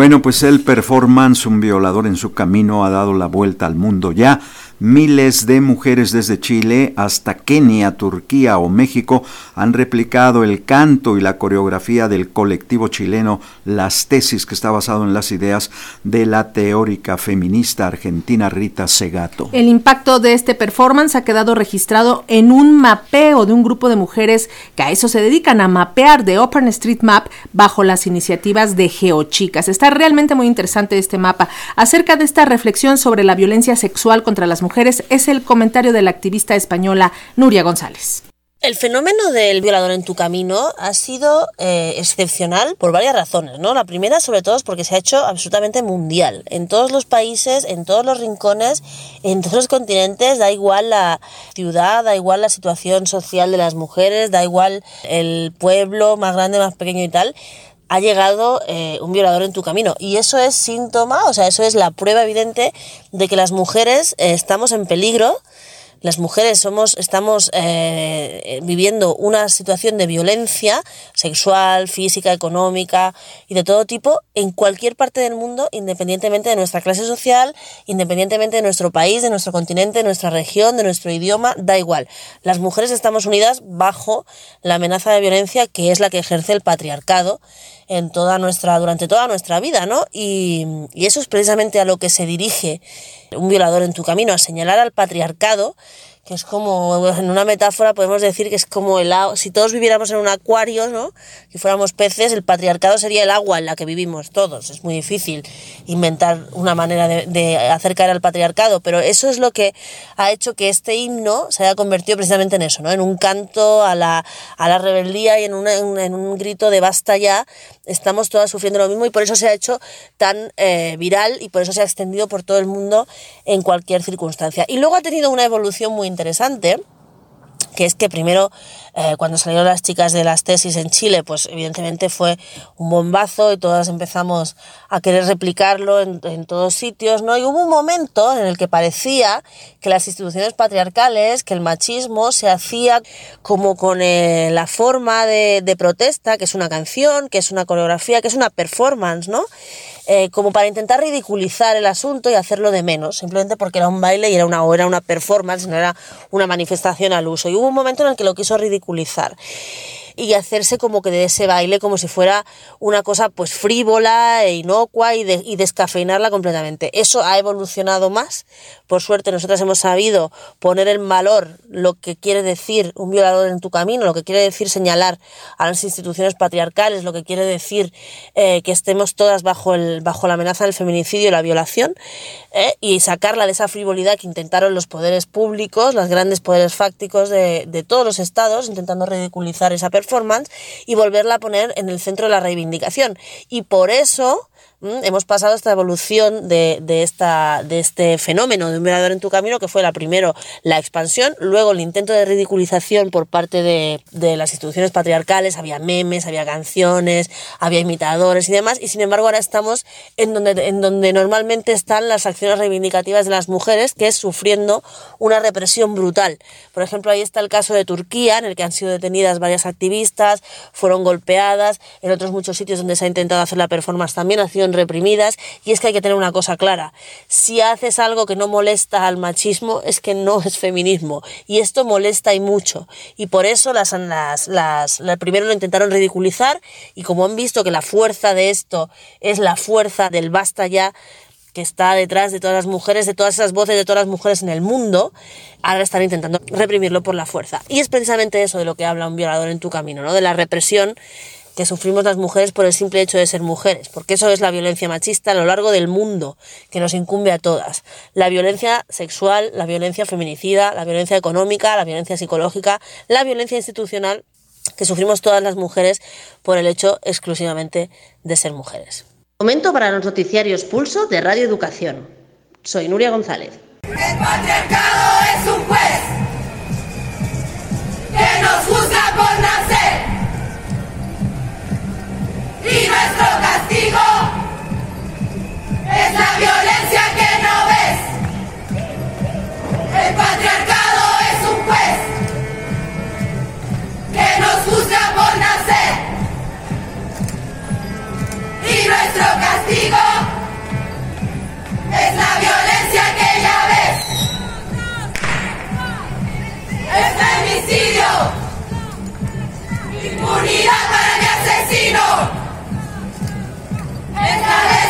Bueno, pues el performance Un violador en su camino ha dado la vuelta al mundo ya. Miles de mujeres desde Chile hasta Kenia, Turquía o México han replicado el canto y la coreografía del colectivo chileno Las Tesis, que está basado en las ideas de la teórica feminista argentina Rita Segato. El impacto de este performance ha quedado registrado en un mapeo de un grupo de mujeres que a eso se dedican, a mapear de Open Street Map bajo las iniciativas de Geochicas. Está realmente muy interesante este mapa acerca de esta reflexión sobre la violencia sexual contra las mujeres es el comentario de la activista española Nuria González. El fenómeno del violador en tu camino ha sido eh, excepcional por varias razones, ¿no? La primera, sobre todo, es porque se ha hecho absolutamente mundial. En todos los países, en todos los rincones, en todos los continentes, da igual la ciudad, da igual la situación social de las mujeres, da igual el pueblo más grande, más pequeño y tal ha llegado eh, un violador en tu camino. Y eso es síntoma, o sea, eso es la prueba evidente de que las mujeres eh, estamos en peligro las mujeres somos, estamos eh, viviendo una situación de violencia sexual, física, económica y de todo tipo en cualquier parte del mundo, independientemente de nuestra clase social, independientemente de nuestro país, de nuestro continente, de nuestra región, de nuestro idioma, da igual. Las mujeres estamos unidas bajo la amenaza de violencia que es la que ejerce el patriarcado en toda nuestra, durante toda nuestra vida, ¿no? Y, y eso es precisamente a lo que se dirige un violador en tu camino, a señalar al patriarcado que es como, en una metáfora podemos decir que es como el agua, si todos viviéramos en un acuario, ¿no? Si fuéramos peces, el patriarcado sería el agua en la que vivimos todos. Es muy difícil inventar una manera de, de hacer caer al patriarcado, pero eso es lo que ha hecho que este himno se haya convertido precisamente en eso, ¿no? En un canto a la, a la rebeldía y en, en un grito de basta ya, estamos todas sufriendo lo mismo y por eso se ha hecho tan eh, viral y por eso se ha extendido por todo el mundo en cualquier circunstancia. Y luego ha tenido una evolución muy interesante que es que primero eh, cuando salieron las chicas de las tesis en Chile, pues evidentemente fue un bombazo y todas empezamos a querer replicarlo en, todos sitios, ¿no? Y hubo un momento en el que parecía que las instituciones patriarcales, que el machismo se hacía como con eh, la forma de protesta, que es una canción, que es una coreografía, que es una performance, ¿no? Eh, como para intentar ridiculizar el asunto y hacerlo de menos, simplemente porque era un baile y era una, era una performance, no era una manifestación al uso. Y hubo un momento en el que lo quiso ridiculizar y hacerse como que de ese baile como si fuera una cosa pues frívola e inocua y, y descafeinarla completamente. Eso ha evolucionado más. Por suerte nosotras hemos sabido poner en valor lo que quiere decir un violador en tu camino, lo que quiere decir señalar a las instituciones patriarcales, lo que quiere decir eh, que estemos todas bajo, el, bajo la amenaza del feminicidio y la violación eh, y sacarla de esa frivolidad que intentaron los poderes públicos, los grandes poderes fácticos de, de todos los estados, intentando ridiculizar esa y volverla a poner en el centro de la reivindicación. Y por eso Hemos pasado esta evolución de, de, esta, de este fenómeno de un mirador en tu camino, que fue la primero la expansión, luego el intento de ridiculización por parte de, de, las instituciones patriarcales, había memes, había canciones, había imitadores y demás, y sin embargo ahora estamos en donde, en donde normalmente están las acciones reivindicativas de las mujeres, que es sufriendo una represión brutal. Por ejemplo, ahí está el caso de Turquía, en el que han sido detenidas varias activistas, fueron golpeadas, en otros muchos sitios donde se ha intentado hacer la performance también reprimidas y es que hay que tener una cosa clara. Si haces algo que no molesta al machismo es que no es feminismo y esto molesta y mucho y por eso las, las, las, primero lo intentaron ridiculizar y como han visto que la fuerza de esto es la fuerza del basta ya, que está detrás de todas las mujeres, de todas esas voces de todas las mujeres en el mundo, ahora están intentando reprimirlo por la fuerza. Y es precisamente eso de lo que habla un violador en tu camino, ¿no? De la represión que sufrimos las mujeres por el simple hecho de ser mujeres, porque eso es la violencia machista a lo largo del mundo, que nos incumbe a todas. La violencia sexual, la violencia feminicida, la violencia económica, la violencia psicológica, la violencia institucional que sufrimos todas las mujeres por el hecho exclusivamente de ser mujeres. Momento para los noticiarios Pulso de Radio Educación. Soy Nuria González. El patriarcado es un juez que nos genocidio. Impunidad para mi asesino. Esta vez